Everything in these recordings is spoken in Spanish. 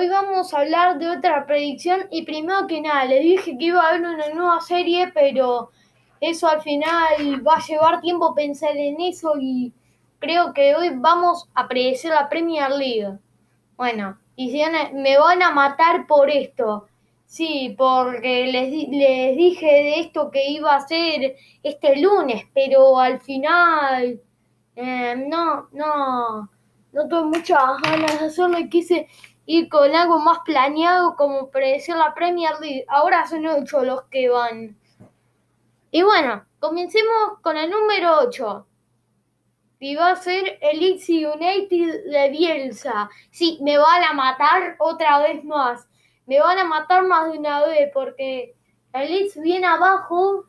hoy vamos a hablar de otra predicción y primero que nada, les dije que iba a haber una nueva serie, pero eso al final va a llevar tiempo pensar en eso y creo que hoy vamos a predecir la Premier League. Bueno, y si me van a matar por esto. Sí, porque les, les dije de esto que iba a ser este lunes, pero al final eh, no, no no tuve muchas ganas de hacerlo y quise ir con algo más planeado como predecir la Premier League. Ahora son ocho los que van. Y bueno, comencemos con el número 8. Y va a ser el Leeds United de Bielsa. Sí, me van a matar otra vez más. Me van a matar más de una vez porque el Leeds viene abajo.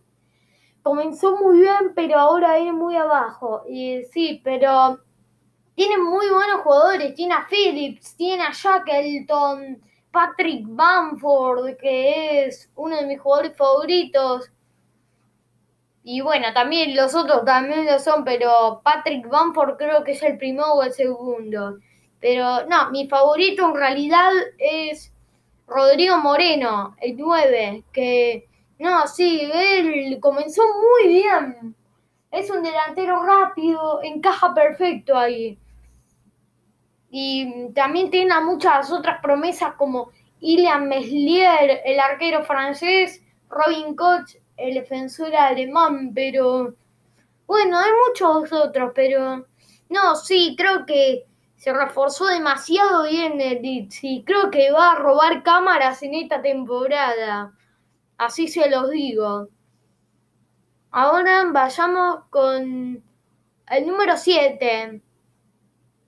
Comenzó muy bien, pero ahora viene muy abajo. Y sí, pero tiene muy buenos jugadores. Tiene a Phillips, tiene a Shackleton, Patrick Bamford, que es uno de mis jugadores favoritos. Y bueno, también los otros también lo son, pero Patrick Bamford creo que es el primero o el segundo. Pero no, mi favorito en realidad es Rodrigo Moreno, el 9, que no, sí, él comenzó muy bien. Es un delantero rápido, encaja perfecto ahí. Y también tiene muchas otras promesas como Ilian Meslier, el arquero francés, Robin Koch, el defensor alemán, pero bueno, hay muchos otros, pero no, sí, creo que se reforzó demasiado bien el Leeds y creo que va a robar cámaras en esta temporada. Así se los digo. Ahora vayamos con el número 7.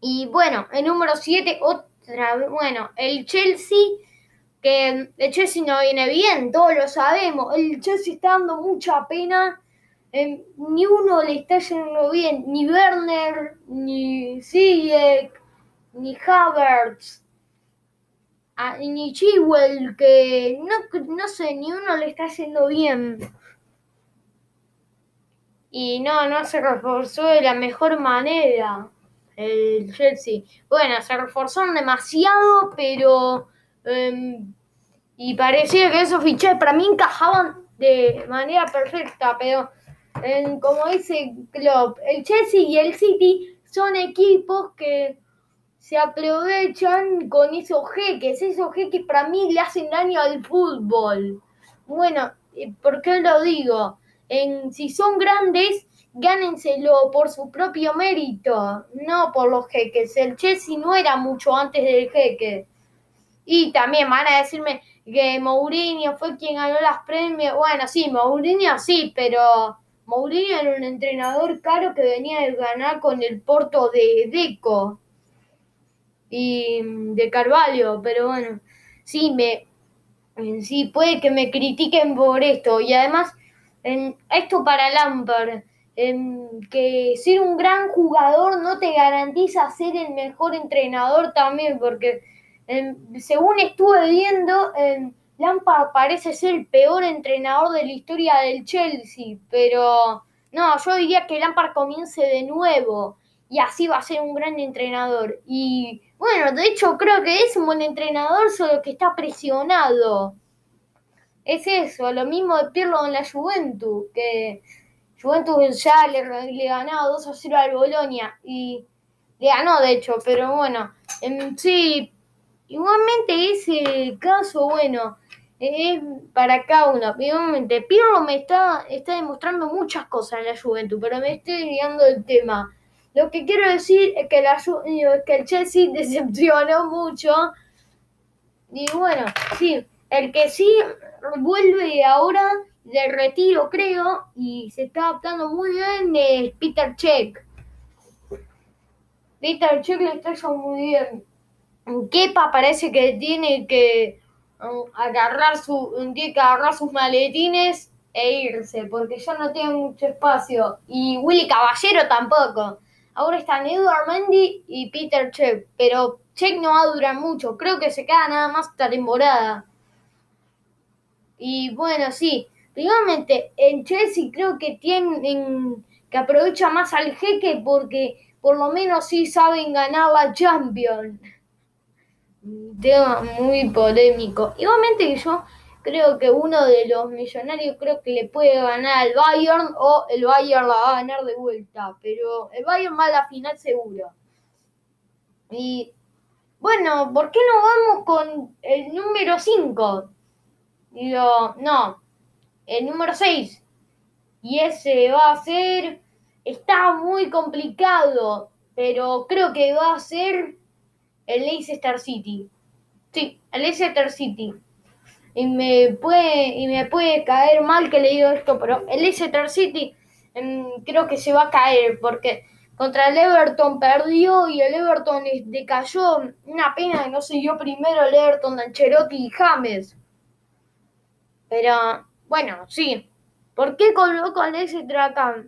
Y bueno, el número 7, otra vez, bueno, el Chelsea, que el Chelsea no viene bien, todos lo sabemos. El Chelsea está dando mucha pena. ni uno le está yendo bien, ni Werner, ni Ziyech, ni Havertz, ni Chilwell, que no, no sé, ni uno le está yendo bien y no, no se reforzó de la mejor manera el Chelsea. Bueno, se reforzaron demasiado, pero... Em, y parecía que esos fichajes para mí encajaban de manera perfecta, pero em, como dice Klopp, el Chelsea y el City son equipos que se aprovechan con esos jeques. Esos jeques para mí le hacen daño al fútbol. Bueno, ¿por qué lo digo? en, si son grandes, gánenselo por su propio mérito, no por los jeques. El Chelsea no era mucho antes del jeque. Y también van a decirme que Mourinho fue quien ganó las premios. Bueno, sí, Mourinho sí, pero Mourinho era un entrenador caro que venía de ganar con el Porto de Deco y de Carvalho, pero bueno, sí, me, sí, puede que me critiquen por esto. Y además, esto para Lampard, que ser un gran jugador no te garantiza ser el mejor entrenador también, porque según estuve viendo, Lampard parece ser el peor entrenador de la historia del Chelsea, pero no, yo diría que Lampard comience de nuevo y así va a ser un gran entrenador. Y bueno, de hecho creo que es un buen entrenador, solo que está presionado es eso, lo mismo de Pirlo en la Juventus, que Juventus ya le, le ganaba 2 a 0 al Bolonia y le ganó de hecho, pero bueno, en, sí, igualmente ese caso, bueno, es para cada uno. Igualmente, Pirlo me está, está demostrando muchas cosas en la Juventus, pero me estoy guiando el tema. Lo que quiero decir es que, la, que el Chelsea decepcionó mucho. Y bueno, sí, el que sí vuelve ahora de retiro, creo, y se está adaptando muy bien es Peter Check. Peter Check le está yendo muy bien. Kepa parece que tiene que um, agarrar su tiene que agarrar sus maletines e irse porque ya no tiene mucho espacio. Y Willy Caballero tampoco. Ahora están Edward Mendy y Peter Check pero Check no va a durar mucho. Creo que se queda nada más esta temporada. Y bueno, sí, primeramente en Chelsea creo que tienen que aprovecha más al jeque porque por lo menos sí saben ganar la Champions. tema muy polémico. Igualmente yo creo que uno de los millonarios creo que le puede ganar al Bayern o el Bayern la va a ganar de vuelta, pero el Bayern va a la final seguro. Y bueno, ¿por qué no vamos con el número 5? Digo, no, el número 6. Y ese va a ser, está muy complicado, pero creo que va a ser el Leicester City. Sí, el Leicester City. Y me puede, y me puede caer mal que le digo esto, pero el Leicester City em, creo que se va a caer porque contra el Everton perdió y el Everton decayó. Una pena que no siguió primero el Everton de y James. Pero bueno, sí. ¿Por qué coloco al Leicester acá?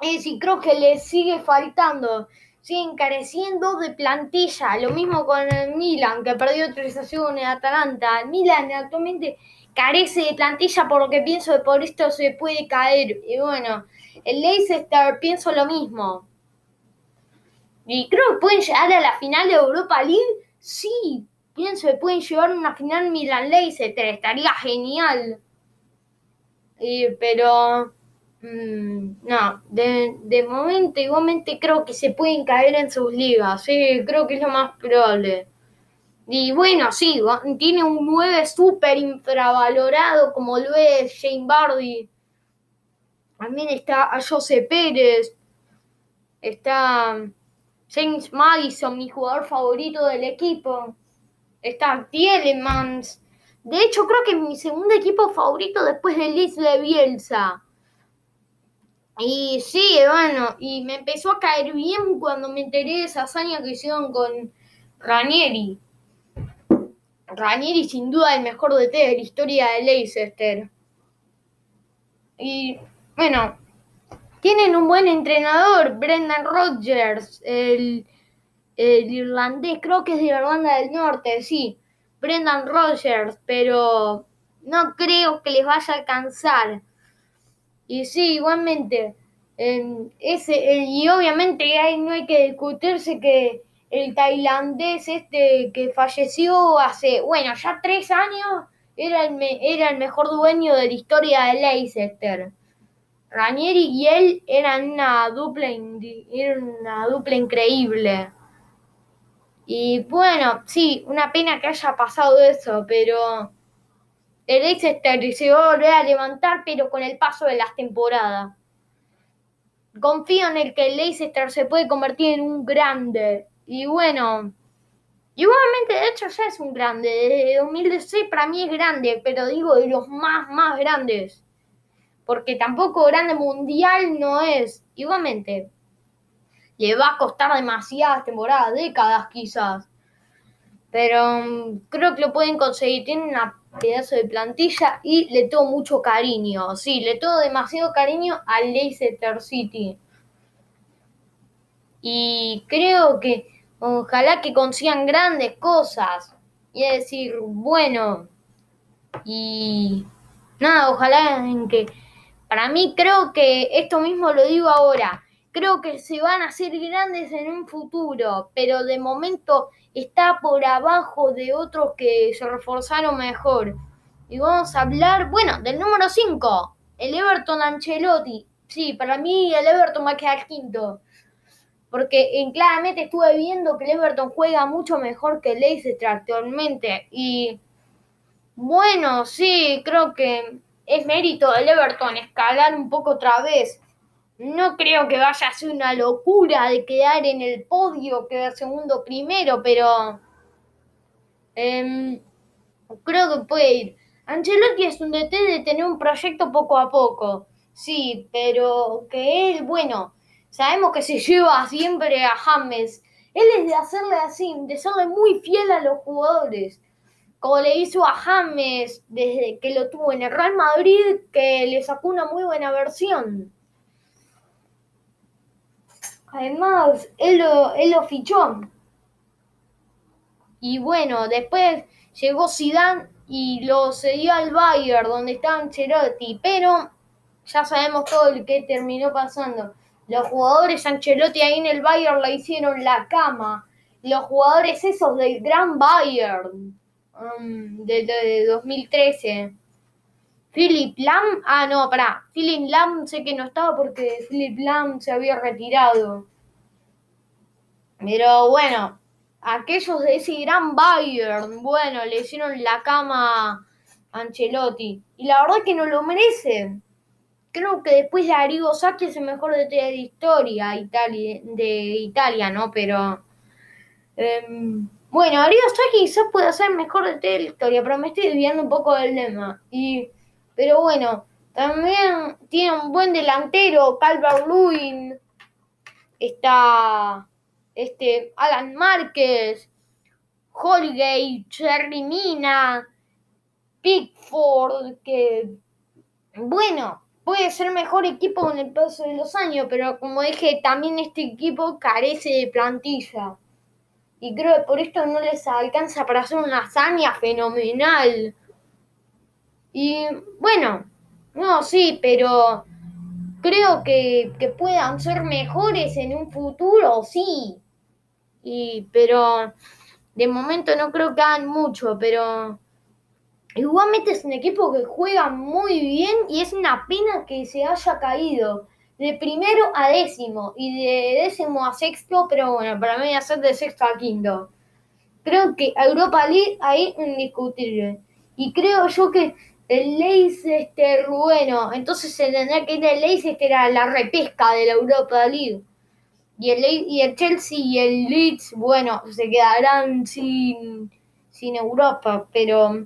Es decir, creo que le sigue faltando siguen careciendo de plantilla. Lo mismo con el Milan, que perdió 3 a 1 en Atalanta. Milan actualmente carece de plantilla, por lo que pienso que por esto se puede caer. Y bueno, el Leicester pienso lo mismo. Y creo que pueden llegar a la final de Europa League. Sí, pienso que pueden llevar una final Milan-Leicester. Estaría genial. Pero Mm, no, de, momento igualmente creo que se pueden caer en sus ligas, sí, creo que es lo más probable. Y bueno, sí, tiene un 9 súper infravalorado como lo es Shane Bardi. También está a José Pérez. Está James Madison, mi jugador favorito del equipo. Está Tielemans. De hecho, creo que mi segundo equipo favorito después de Liz de Bielsa. Y sí, bueno, y me empezó a caer bien cuando me enteré de esa hazaña que hicieron con Ranieri. Ranieri sin duda el mejor DT de la historia de Leicester. Y bueno, tienen un buen entrenador, Brendan Rodgers, el, el irlandés, creo que es de Irlanda del Norte, sí, Brendan Rodgers, pero no creo que les vaya a alcanzar. Y sí, igualmente, ese, y obviamente no hay que discutirse que el tailandés este que falleció hace, bueno, ya tres años, era el, era el mejor dueño de la historia de Leicester. Ranieri y él eran una dupla, eran una dupla increíble. Y bueno, sí, una pena que haya pasado eso, pero el Leicester se va a volver a levantar, pero con el paso de las temporadas. Confío en el que el Leicester se puede convertir en un grande. Y bueno, igualmente, de hecho, ya es un grande. Desde 2016 para mí es grande, pero digo de los más, más grandes. Porque tampoco grande mundial no es. Igualmente, le va a costar demasiadas temporadas, décadas quizás. Pero mm, creo que lo pueden conseguir. Tienen una pedazo de plantilla y le tengo mucho cariño. Sí, le tengo demasiado cariño al Leicester City. Y creo que ojalá que consigan grandes cosas. Y es decir, bueno, y nada, ojalá en que... Para mí creo que esto mismo lo digo ahora. Creo que se van a hacer grandes en un futuro, pero de momento está por abajo de otros que se reforzaron mejor. Y vamos a hablar, bueno, del número 5, el Everton Ancelotti. Sí, para mí el Everton va a quedar quinto. Porque en, claramente estuve viendo que el Everton juega mucho mejor que Leicester actualmente. Y bueno, sí, creo que es mérito del Everton escalar un poco otra vez. No creo que vaya a ser una locura de quedar en el podio, quedar segundo primero, pero em, creo que puede ir. Ancelotti es un DT de tener un proyecto poco a poco, sí, pero que él, bueno, sabemos que se lleva siempre a James. Él es de hacerle así, de serle muy fiel a los jugadores, como le hizo a James desde que lo tuvo en el Real Madrid, que le sacó una muy buena versión. Además, él lo, él lo fichó. Y bueno, después llegó Zidane y lo cedió al Bayern, donde estaba Ancelotti. Pero ya sabemos todo lo que terminó pasando. Los jugadores Ancelotti ahí en el Bayern le hicieron la cama. los jugadores esos del Gran Bayern um, de, 2013. Philip Lam, ah no, pará, Philip Lam sé que no estaba porque Philip Lam se había retirado. Pero bueno, aquellos de ese gran Bayern, bueno, le hicieron la cama a Ancelotti. Y la verdad que no lo merece. Creo que después de Arrigo Sacchi es el mejor de de historia de Italia, ¿no? Pero. Em, bueno, Arrigo Sacchi quizás puede ser mejor de de la historia, pero me estoy desviando un poco del tema. Y, pero bueno, también tiene un buen delantero, Calvert Lewin. Está este, Alan Márquez, Holgate, Cherry Mina, Pickford, que bueno, puede ser mejor equipo con el paso de los años, pero como dije, también este equipo carece de plantilla. Y creo que por esto no les alcanza para hacer una hazaña fenomenal. Y bueno, no, sí, pero creo que, que puedan ser mejores en un futuro, sí. Y, pero de momento no creo que hagan mucho, pero igualmente es un equipo que juega muy bien y es una pena que se haya caído de primero a décimo y de décimo a sexto, pero bueno, para mí a ser de sexto a quinto. Creo que Europa League ahí indiscutible. Y creo yo que el Leicester, bueno, entonces se tendría que ir el Leicester a la repesca de la Europa League. Y el, y el Chelsea y el Leeds, bueno, se quedarán sin, sin Europa, pero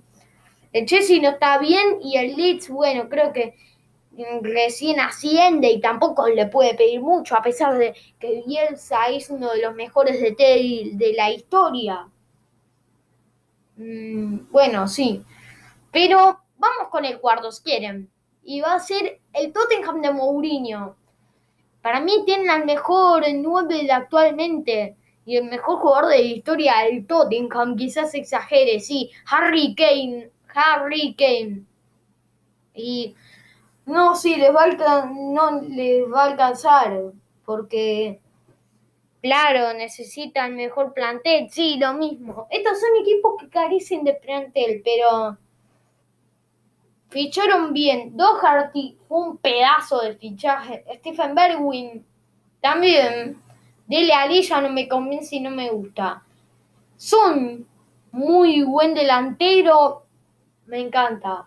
el Chelsea no está bien y el Leeds, bueno, creo que recién asciende y tampoco le puede pedir mucho, a pesar de que Bielsa es uno de los mejores de, de la historia. Mm, bueno, sí. Pero vamos con el cuarto, si quieren. Y va a ser el Tottenham de Mourinho. Para mí tienen al mejor 9 actualmente y el mejor jugador de la historia del Tottenham. Quizás exagere, sí. Harry Kane. Harry Kane. Y no, sí, les va a no les va a alcanzar. Porque, claro, necesitan mejor plantel. Sí, lo mismo. Estos son equipos que carecen de plantel, pero Ficharon bien. Doherty fue un pedazo de fichaje. Stephen Berwin también. Dele Ali ya no me convence y no me gusta. Son muy buen delantero. Me encanta.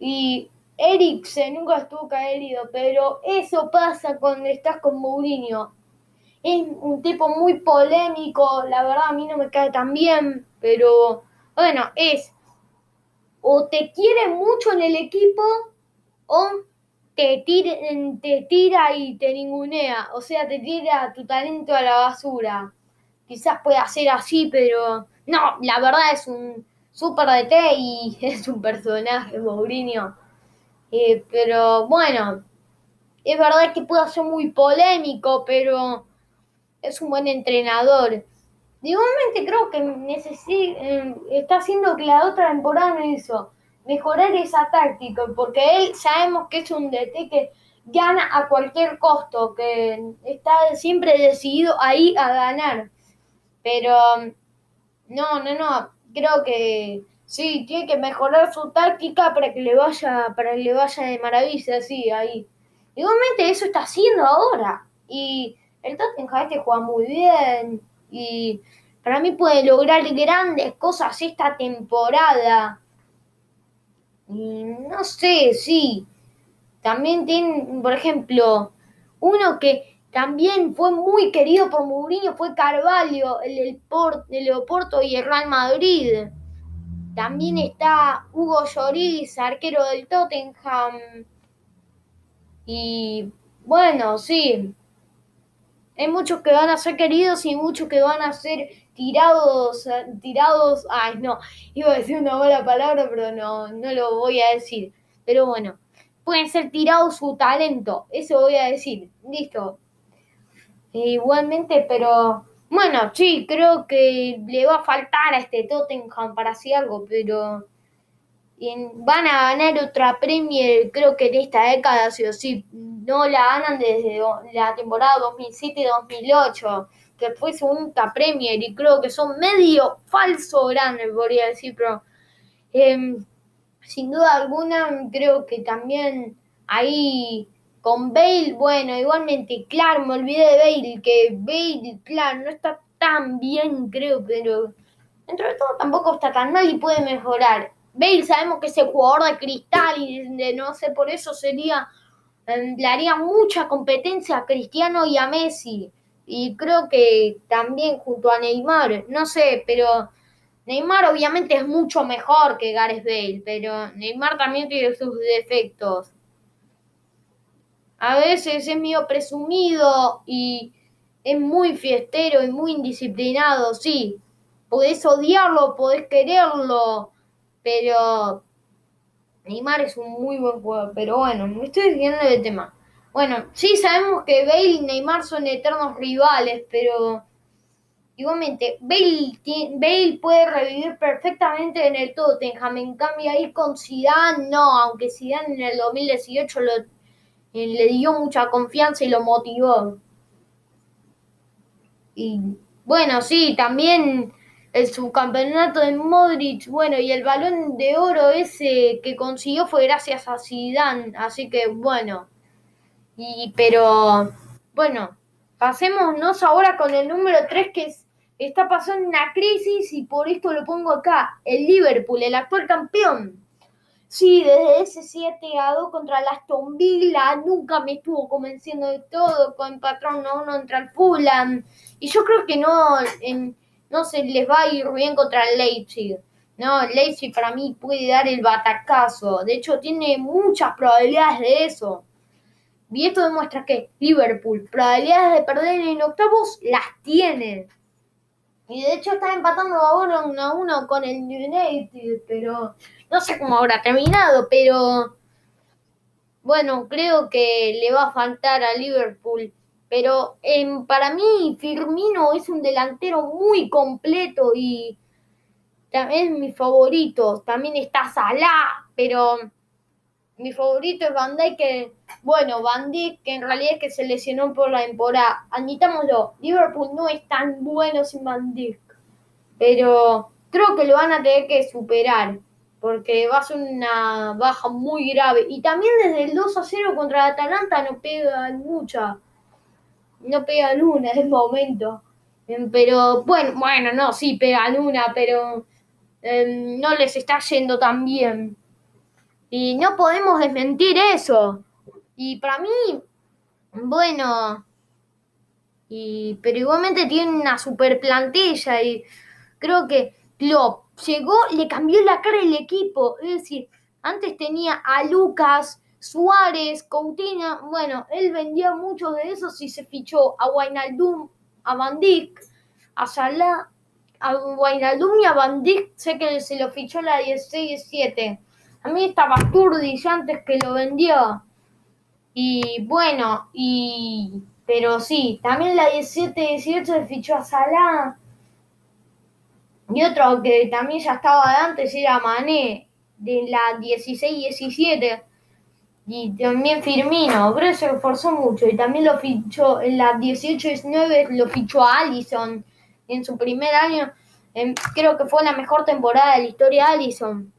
Y Eriksen nunca estuvo caído, pero eso pasa cuando estás con Mourinho. Es un tipo muy polémico, la verdad a mí no me cae tan bien, pero bueno, es o te quiere mucho en el equipo o te, te tira y te ningunea, o sea, te tira tu talento a la basura. Quizás pueda ser así, pero no, la verdad es un super DT y es un personaje, Mourinho. Eh, pero bueno, es verdad que puede ser muy polémico, pero es un buen entrenador. Igualmente creo que eh, está haciendo que la otra temporada no hizo mejorar esa táctica, porque él sabemos que es un DT que gana a cualquier costo, que está siempre decidido ahí a ganar. Pero no, no, no, creo que sí, tiene que mejorar su táctica para que le vaya, para que le vaya de maravilla, sí, ahí. Igualmente eso está haciendo ahora. Y el Tottenham este juega muy bien y para mí puede lograr grandes cosas esta temporada. Y no sé, sí. También tiene, por ejemplo, uno que también fue muy querido por Mourinho fue Carvalho, el, el, el Oporto y el Real Madrid. También está Hugo Lloris, arquero del Tottenham. Y bueno, sí, hay muchos que van a ser queridos y muchos que van a ser tirados, tirados, ay no, iba a decir una mala palabra, pero no, no lo voy a decir. Pero bueno, pueden ser tirados su talento, eso voy a decir, listo. E igualmente, pero bueno, sí, creo que le va a faltar a este Tottenham para hacer algo, pero van a ganar otra Premier, creo que en esta década, sí o sí. No la ganan desde la temporada 2007-2008, que fue su única Premier y creo que son medio falso grande, podría decir, pero em, sin duda alguna creo que también ahí con Bale, bueno, igualmente, claro, me olvidé de Bale, que Bale, claro, no está tan bien, creo, pero dentro de todo tampoco está tan mal y puede mejorar. Bale sabemos que es el jugador de cristal y de, no sé, por eso sería, em, le haría mucha competencia a Cristiano y a Messi. Y creo que también junto a Neymar, no sé, pero Neymar obviamente es mucho mejor que Gareth Bale, pero Neymar también tiene sus defectos. A veces es medio presumido y es muy fiestero y muy indisciplinado, sí. Podés odiarlo, podés quererlo, pero Neymar es un muy buen jugador. Pero bueno, me estoy desviando del tema. Bueno, sí sabemos que Bale y Neymar son eternos rivales, pero igualmente Bale, Bale puede revivir perfectamente en el Tottenham. En cambio ahí con Zidane no, aunque Zidane en el 2018 lo, eh, le dio mucha confianza y lo motivó. Y bueno, sí, también el subcampeonato de Modric, bueno, y el balón de oro ese que consiguió fue gracias a Zidane, así que bueno. Y pero bueno, pasémonos ahora con el número 3 que está pasando una crisis y por esto lo pongo acá, el Liverpool, el actual campeón. Sí, desde ese 7 a 2 contra la Aston Villa nunca me estuvo convenciendo de todo, con patrón 1 uno contra el Fulham. Y yo creo que no, no se les va a ir bien contra el Leipzig. No, el Leipzig para mí puede dar el batacazo. De hecho, tiene muchas probabilidades de eso. Y esto demuestra que Liverpool, probabilidades de perder en octavos, las tiene. Y de hecho está empatando ahora uno a uno con el United, pero no sé cómo habrá terminado, pero bueno, creo que le va a faltar a Liverpool pero em, para mí Firmino es un delantero muy completo y también es mi favorito. También está Salah, pero mi favorito es Van Dijk, que, bueno, Van Dijk que en realidad es que se lesionó por la temporada. Admitámoslo, Liverpool no es tan bueno sin Van Dijk, pero creo que lo van a tener que superar porque va a ser una baja muy grave. Y también desde el 2 a 0 contra Atalanta no pegan mucha no pega luna en el momento. Em, pero bueno, bueno, no, sí pega luna, pero em, no les está yendo tan bien. Y no podemos desmentir eso. Y para mí, bueno, y, pero igualmente tiene una super plantilla y creo que Klopp llegó, le cambió la cara del equipo. Es decir, antes tenía a Lucas, Suárez, Coutinho, bueno, él vendía muchos de esos y se fichó a Wijnaldum, a Van Dijk, a Salah, a Wijnaldum y a Van sé que se lo fichó la 16-7. A mí estaba Sturridge antes que lo vendió. Y bueno, y pero sí, también la 17-18 se fichó a Salah. Y otro que también ya estaba de antes era Mané, de la 16-17 y también Firmino, pero se esforzó mucho y también lo fichó en la 18-19, lo fichó a Allison en su primer año. creo que fue la mejor temporada de la historia de Allison.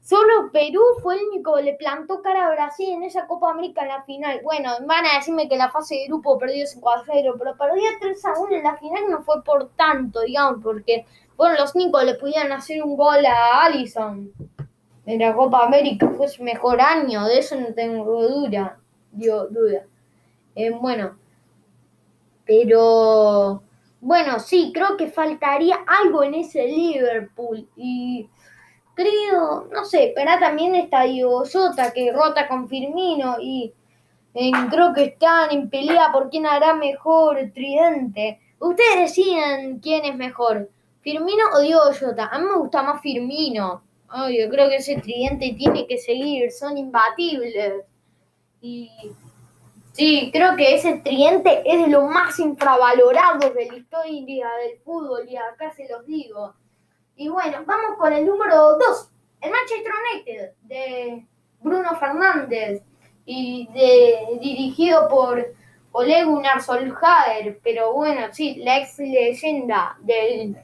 Solo Perú fue el único que le plantó cara a Brasil en esa Copa América en la final. Bueno, van a decirme que la fase de grupo perdió 5 a 0, pero perdió 3 a 1 en la final no fue por tanto, digamos, porque fueron los únicos que le pudieron hacer un gol a Allison en la Copa América fue su mejor año, de eso no tengo duda. duda. Eh, bueno, pero bueno, sí, creo que faltaría algo en ese Liverpool. Y creo, no sé, pero también está Diego Sota que rota con Firmino y creo que están en pelea por quién hará mejor tridente. Ustedes deciden quién es mejor, Firmino o Diego Jota. A mí me gusta más Firmino. Oh, yo creo que ese tridente tiene que seguir, son imbatibles. Y sí, creo que ese tridente es de lo más infravalorado de la historia del fútbol y acá se los digo. Y bueno, vamos con el número 2, el Manchester United de Bruno Fernández y de, dirigido por Ole Gunnar Solskjaer, pero bueno, sí, la ex leyenda del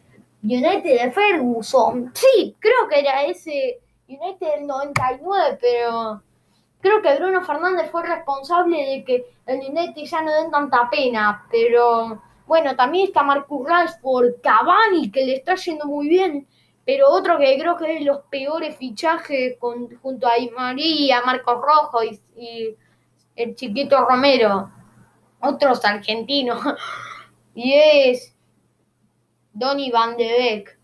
United de Ferguson. Sí, creo que era ese United del 99, pero creo que Bruno Fernández fue responsable de que el United ya no den tanta pena, pero bueno, también está Marcus Rashford, Cavani, que le está yendo muy bien, pero otro que creo que es de los peores fichajes con, junto a María, Marcos Rojo y, y el chiquito Romero, otros argentinos, y es Donny Van de Beek.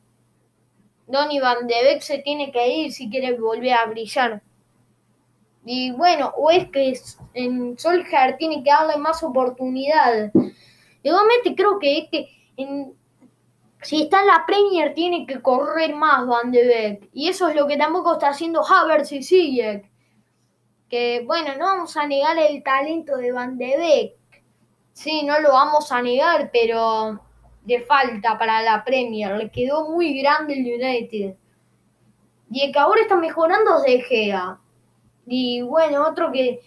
Donny Van de Beek se tiene que ir si quiere volver a brillar. Y bueno, o es que en Solskjaer tiene que darle más oportunidad. Igualmente creo que es que en, si está en la Premier tiene que correr más Van de Beek. Y eso es lo que tampoco está haciendo Havertz y Ziyech. Que bueno, no vamos a negar el talento de Van de Beek. Sí, no lo vamos a negar, pero de falta para la Premier. Le quedó muy grande el United. Y el que ahora está mejorando es De Gea. Y bueno, otro que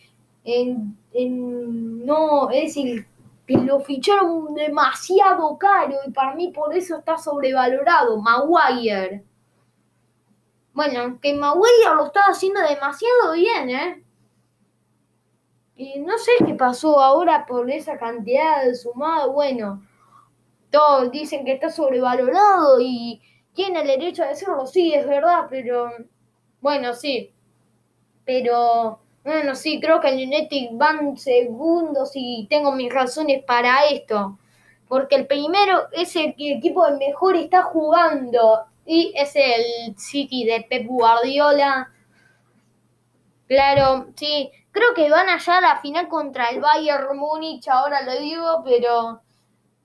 no, es decir, que lo ficharon demasiado caro y para mí por eso está sobrevalorado, Maguire. Bueno, que Maguire lo está haciendo demasiado bien, ¿eh? Y no sé qué pasó ahora por esa cantidad de sumado. Bueno, dicen que está sobrevalorado y tiene el derecho a decirlo, sí, es verdad, pero bueno, sí. Pero bueno, sí, creo que el United van segundos y tengo mis razones para esto. Porque el primero es el que el equipo de mejor está jugando y es el City de Pep Guardiola. Claro, sí, creo que van allá a la final contra el Bayern Múnich, ahora lo digo, pero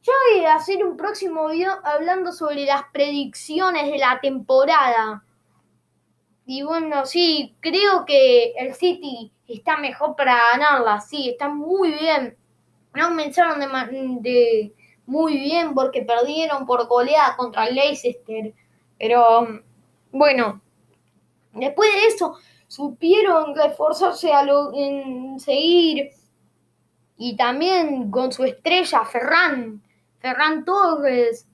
yo voy a hacer un próximo video hablando sobre las predicciones de la temporada. Y bueno, sí, creo que el City está mejor para ganarla, sí, está muy bien. No comenzaron de, de muy bien porque perdieron por goleada contra Leicester. Pero bueno, después de eso supieron reforzarse a lo, en seguir y también con su estrella Ferran, Ferran Torres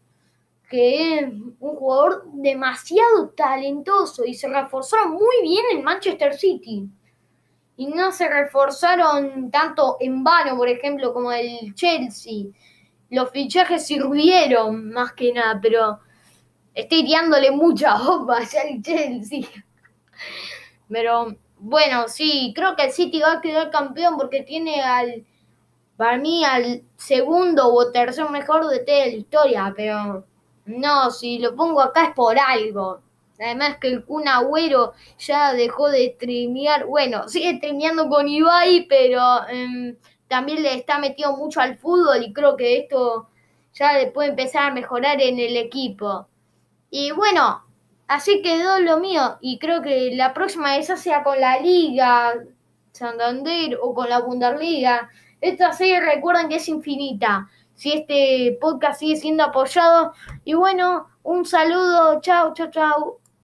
que es un jugador demasiado talentoso y se reforzaron muy bien en Manchester City. Y no se reforzaron tanto en vano, por ejemplo, como el Chelsea. Los fichajes sirvieron más que nada, pero estoy tirándole mucha bomba al Chelsea. Pero bueno, sí, creo que el City va a quedar campeón porque tiene al, para mí, al segundo o tercer mejor de toda la historia, pero no, si lo pongo acá es por algo. Además que el Kun Agüero ya dejó de streamear. Bueno, sigue streameando con Ibai, pero em, también le está metido mucho al fútbol y creo que esto ya le puede empezar a mejorar en el equipo. Y bueno, así quedó lo mío. Y creo que la próxima esa sea con la Liga Santander o con la Bundesliga. Esta serie recuerden que es infinita si este podcast sigue siendo apoyado. Y bueno, un saludo, chao, chao, chao.